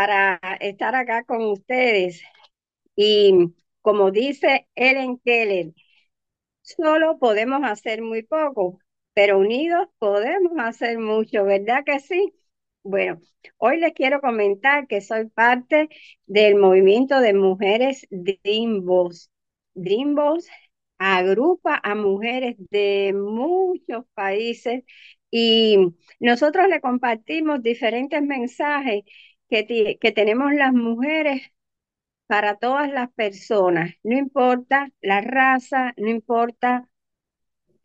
para estar acá con ustedes. Y como dice Ellen Keller, solo podemos hacer muy poco, pero unidos podemos hacer mucho, ¿verdad que sí? Bueno, hoy les quiero comentar que soy parte del movimiento de mujeres Dream Boss. Dream agrupa a mujeres de muchos países y nosotros le compartimos diferentes mensajes que, que tenemos las mujeres para todas las personas, no importa la raza, no importa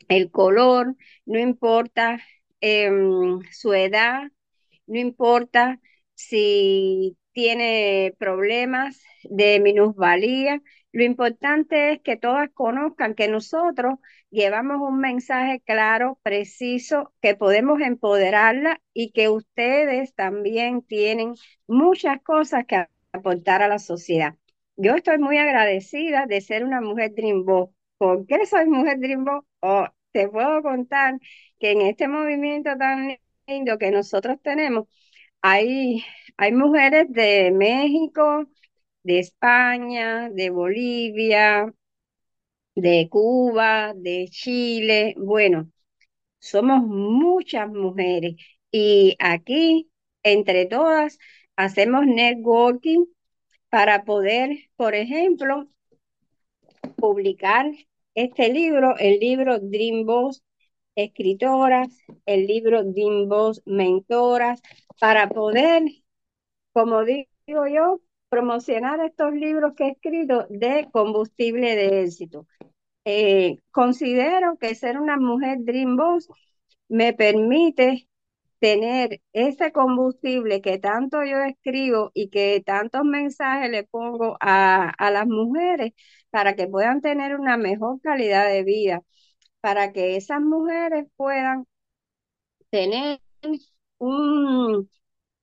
el color, no importa em, su edad, no importa si tiene problemas de minusvalía. Lo importante es que todas conozcan que nosotros llevamos un mensaje claro, preciso, que podemos empoderarla y que ustedes también tienen muchas cosas que aportar a la sociedad. Yo estoy muy agradecida de ser una mujer Dreambo. ¿Por qué soy mujer Dreambo? Oh, te puedo contar que en este movimiento tan lindo que nosotros tenemos, hay, hay mujeres de México, de España, de Bolivia, de Cuba, de Chile. Bueno, somos muchas mujeres y aquí, entre todas, hacemos networking para poder, por ejemplo, publicar este libro, el libro Dream Boss Escritoras, el libro Dream Boss Mentoras, para poder, como digo yo, promocionar estos libros que he escrito de combustible de éxito. Eh, considero que ser una mujer Dream Boss me permite tener ese combustible que tanto yo escribo y que tantos mensajes le pongo a, a las mujeres para que puedan tener una mejor calidad de vida, para que esas mujeres puedan tener un,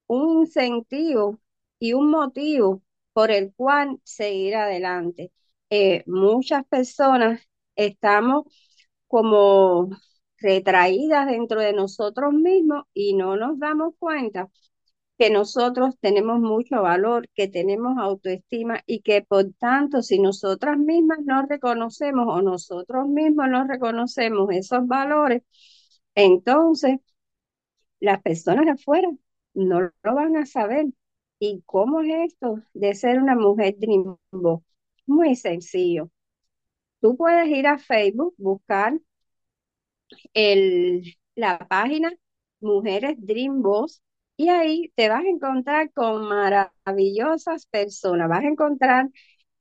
un sentido y un motivo por el cual seguir adelante. Eh, muchas personas estamos como retraídas dentro de nosotros mismos y no nos damos cuenta que nosotros tenemos mucho valor, que tenemos autoestima y que por tanto si nosotras mismas no reconocemos o nosotros mismos no reconocemos esos valores, entonces las personas afuera no lo van a saber. ¿Y cómo es esto de ser una mujer dreambo? Muy sencillo. Tú puedes ir a Facebook, buscar el, la página Mujeres Dream y ahí te vas a encontrar con maravillosas personas. Vas a encontrar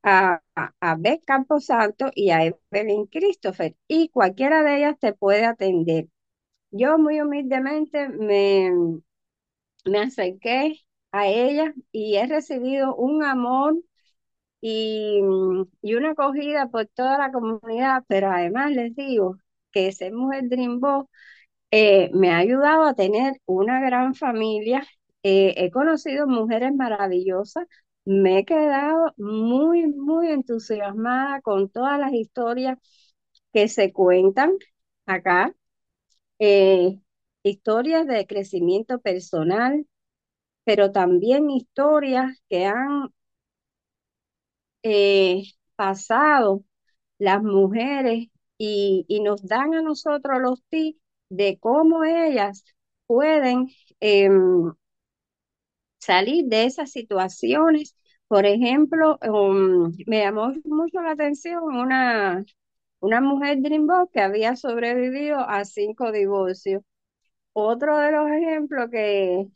a, a, a Beth Camposanto y a Evelyn Christopher y cualquiera de ellas te puede atender. Yo muy humildemente me, me acerqué a ella y he recibido un amor y, y una acogida por toda la comunidad, pero además les digo que ser mujer Dream eh, me ha ayudado a tener una gran familia. Eh, he conocido mujeres maravillosas. Me he quedado muy, muy entusiasmada con todas las historias que se cuentan acá. Eh, historias de crecimiento personal, pero también historias que han pasado las mujeres y, y nos dan a nosotros los tips de cómo ellas pueden em, salir de esas situaciones. Por ejemplo, um, me llamó mucho la atención una, una mujer Dreambox que había sobrevivido a cinco divorcios. Otro de los ejemplos que,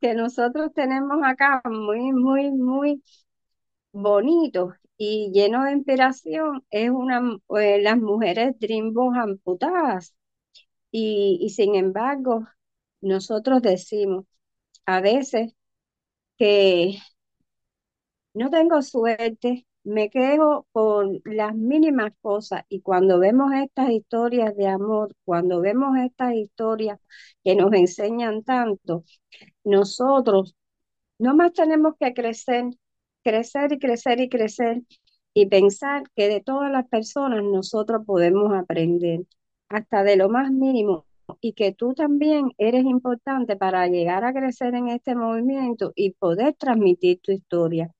que nosotros tenemos acá, muy, muy, muy bonito y lleno de inspiración, es una, eh, las mujeres Dreambox amputadas. Y, y sin embargo, nosotros decimos a veces que no tengo suerte, me quejo por las mínimas cosas y cuando vemos estas historias de amor, cuando vemos estas historias que nos enseñan tanto, nosotros no más tenemos que crecer, crecer y crecer y crecer y pensar que de todas las personas nosotros podemos aprender hasta de lo más mínimo, y que tú también eres importante para llegar a crecer en este movimiento y poder transmitir tu historia.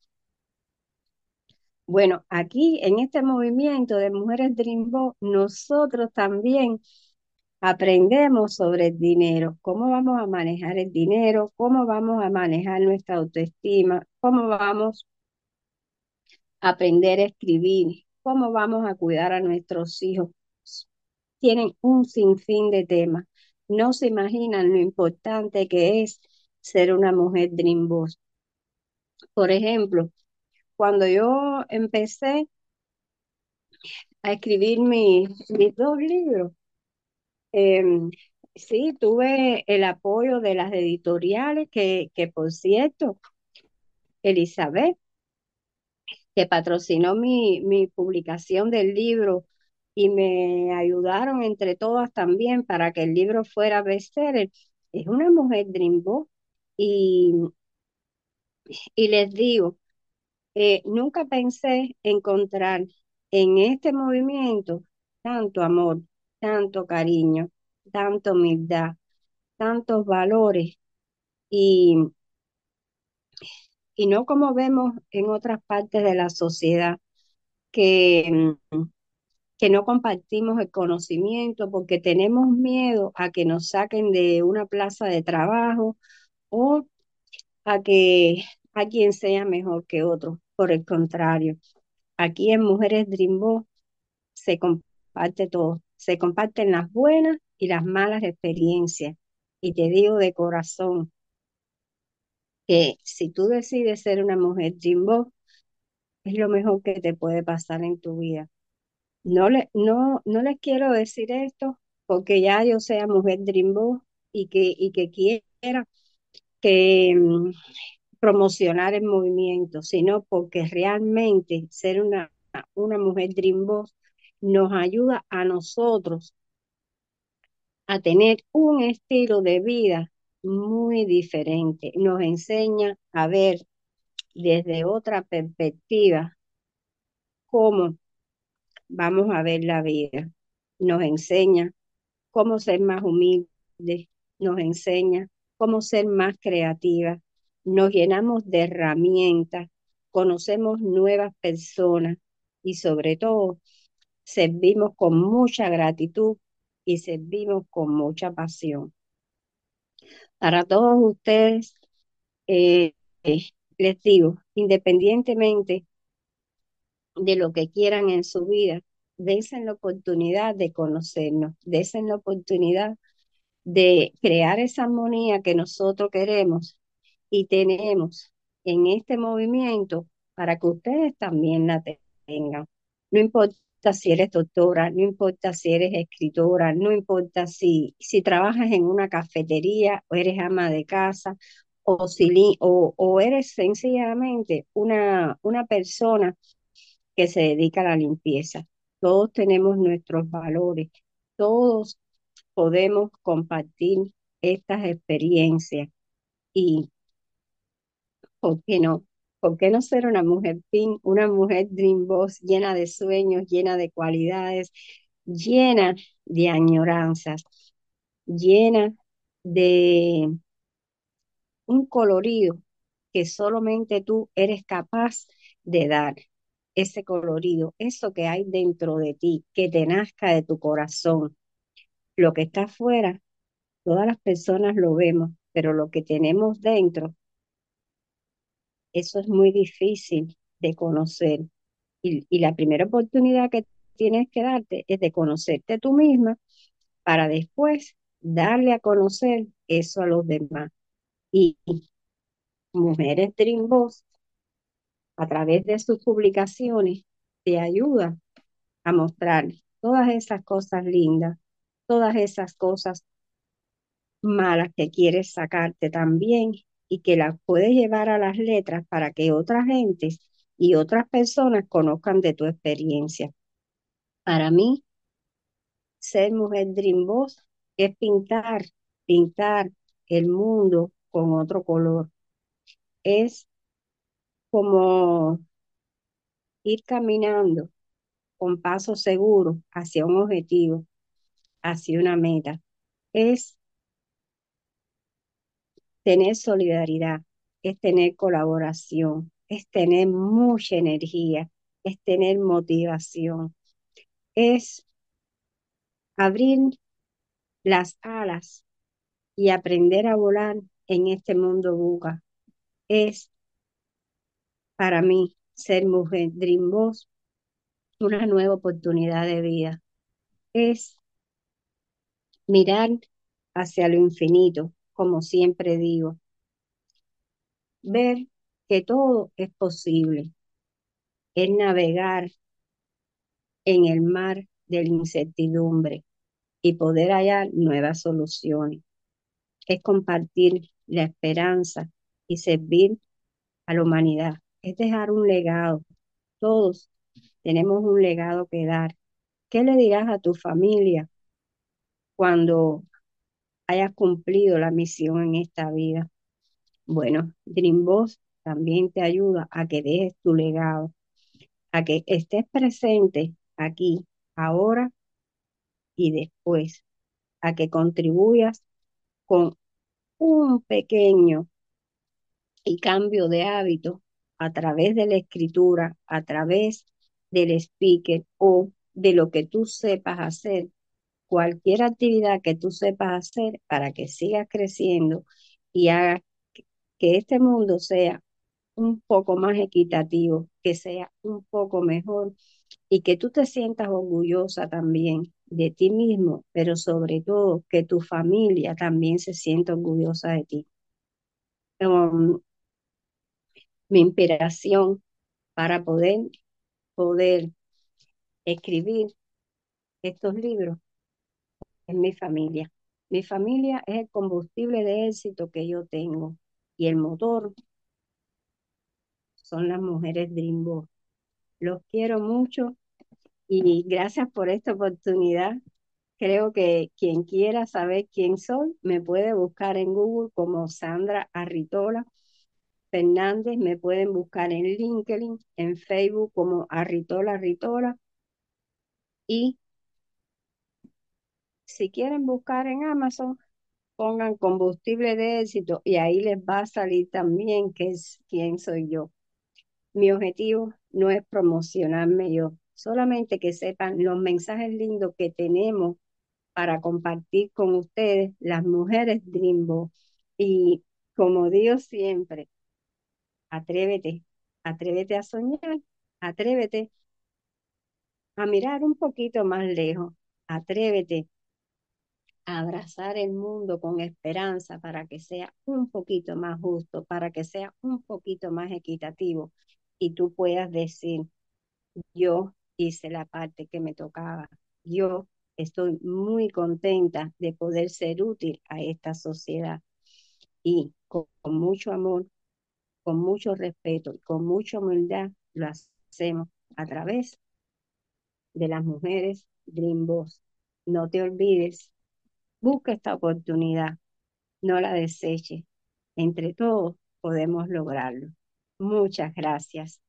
Bueno, aquí en este movimiento de Mujeres Dreamboat, nosotros también aprendemos sobre el dinero, cómo vamos a manejar el dinero, cómo vamos a manejar nuestra autoestima, cómo vamos a aprender a escribir, cómo vamos a cuidar a nuestros hijos. Tienen un sinfín de temas. No se imaginan lo importante que es ser una mujer Dream Boss. Por ejemplo, cuando yo empecé a escribir mis dos libros, em, sí, tuve el apoyo de las editoriales que, que por cierto, Elizabeth, que patrocinó mi, mi publicación del libro y me ayudaron entre todas también para que el libro fuera bestseller. Es una mujer Dream Boss y, y les digo, eh, nunca pensé encontrar en este movimiento tanto amor, tanto cariño, tanta humildad, tantos valores y, y no como vemos en otras partes de la sociedad que, que no compartimos el conocimiento porque tenemos miedo a que nos saquen de una plaza de trabajo o a que alguien sea mejor que otro. Por el contrario, aquí en Mujeres Dreamboat se comparte todo, se comparten las buenas y las malas experiencias. Y te digo de corazón que si tú decides ser una mujer Dreamboat, es lo mejor que te puede pasar en tu vida. No, le, no, no les quiero decir esto porque ya yo sea mujer Dreamboat y que, y que quiera que mm, promocionar el movimiento, sino porque realmente ser una, una mujer Dreamboat nos ayuda a nosotros a tener un estilo de vida muy diferente. Nos enseña a ver desde otra perspectiva cómo vamos a ver la vida. Nos enseña cómo ser más humilde, nos enseña cómo ser más creativa, nos llenamos de herramientas, conocemos nuevas personas y sobre todo servimos con mucha gratitud y servimos con mucha pasión. Para todos ustedes, eh, les digo, independientemente de lo que quieran en su vida, desen la oportunidad de conocernos, desen la oportunidad de crear esa armonía que nosotros queremos y tenemos en este movimiento para que ustedes también la tengan. No importa si eres doctora, no importa si eres escritora, no importa si, si trabajas en una cafetería o eres ama de casa o, si, o, o eres sencillamente una, una persona que se dedica a la limpieza. Todos tenemos nuestros valores, todos podemos compartir estas experiencias y, ¿por qué no? ¿Por qué no ser una mujer pin, una mujer dream boss llena de sueños, llena de cualidades, llena de añoranzas, llena de un colorido que solamente tú eres capaz de dar? ese colorido, eso que hay dentro de ti, que te nazca de tu corazón. Lo que está afuera, todas las personas lo vemos, pero lo que tenemos dentro, eso es muy difícil de conocer. Y, la primera oportunidad que tienes que darte es de conocerte tú misma para después darle a conocer eso a los demás. Y Mujeres Dream a través de sus publicaciones, te ayuda a mostrar todas esas cosas lindas, todas esas cosas malas que quieres sacarte también y que las puedes llevar a las letras para que otras gentes y otras personas conozcan de tu experiencia. Para mí, ser mujer Dream Boss es pintar, pintar el mundo con otro color. Es como ir caminando con paso seguro hacia un objetivo, hacia una meta. es tener solidaridad, es tener colaboración, es tener mucha energía, es tener motivación, es abrir las alas y aprender a volar en este mundo buca. Es para mí ser mujer Dream Boss una nueva oportunidad de vida. Es mirar hacia lo infinito, como siempre digo. Ver que todo es posible. Es navegar en el mar de la incertidumbre y poder hallar nuevas soluciones. Es compartir la esperanza y servir a la humanidad. Es dejar un legado. Todos tenemos un legado que dar. ¿Qué le dirás a tu familia cuando hayas cumplido la misión en esta vida? Bueno, Dream Boss también te ayuda a que dejes tu legado, a que estés presente aquí, ahora y después, a que contribuyas con un pequeño y cambio de hábito a través de la escritura, a través del speaker o de lo que tú sepas hacer, cualquier actividad que tú sepas hacer para que sigas creciendo y haga que este mundo sea un poco más equitativo, que sea un poco mejor y que tú te sientas orgullosa también de ti mismo, pero sobre todo que tu familia también se sienta orgullosa de ti. Mi inspiración para poder, poder escribir estos libros es mi familia. Mi familia es el combustible de éxito que yo tengo y el motor son las mujeres Dreamboat. Los quiero mucho y gracias por esta oportunidad. Creo que quien quiera saber quién soy, me puede buscar en Google como Sandra Arritola Fernández, me pueden buscar en LinkedIn, en Facebook como Arritola Arritola. Y si quieren buscar en Amazon, pongan combustible de éxito y ahí les va a salir también que es quién soy yo. Mi objetivo no es promocionarme yo, solamente que sepan los mensajes lindos que tenemos para compartir con ustedes, las mujeres Dreambo. Y como digo siempre, atrévete, atrévete a soñar, atrévete a mirar un poquito más lejos, atrévete abrazar el mundo con esperanza para que sea un poquito más justo, para que sea un poquito más equitativo y tú puedas decir, yo hice la parte que me tocaba, yo estoy muy contenta de poder ser útil a esta sociedad y con, mucho amor, con mucho respeto y con mucha humildad lo hacemos a través de las mujeres Dream Boss. No te olvides, busca esta oportunidad, no la deseches. Entre todos podemos lograrlo. Muchas gracias.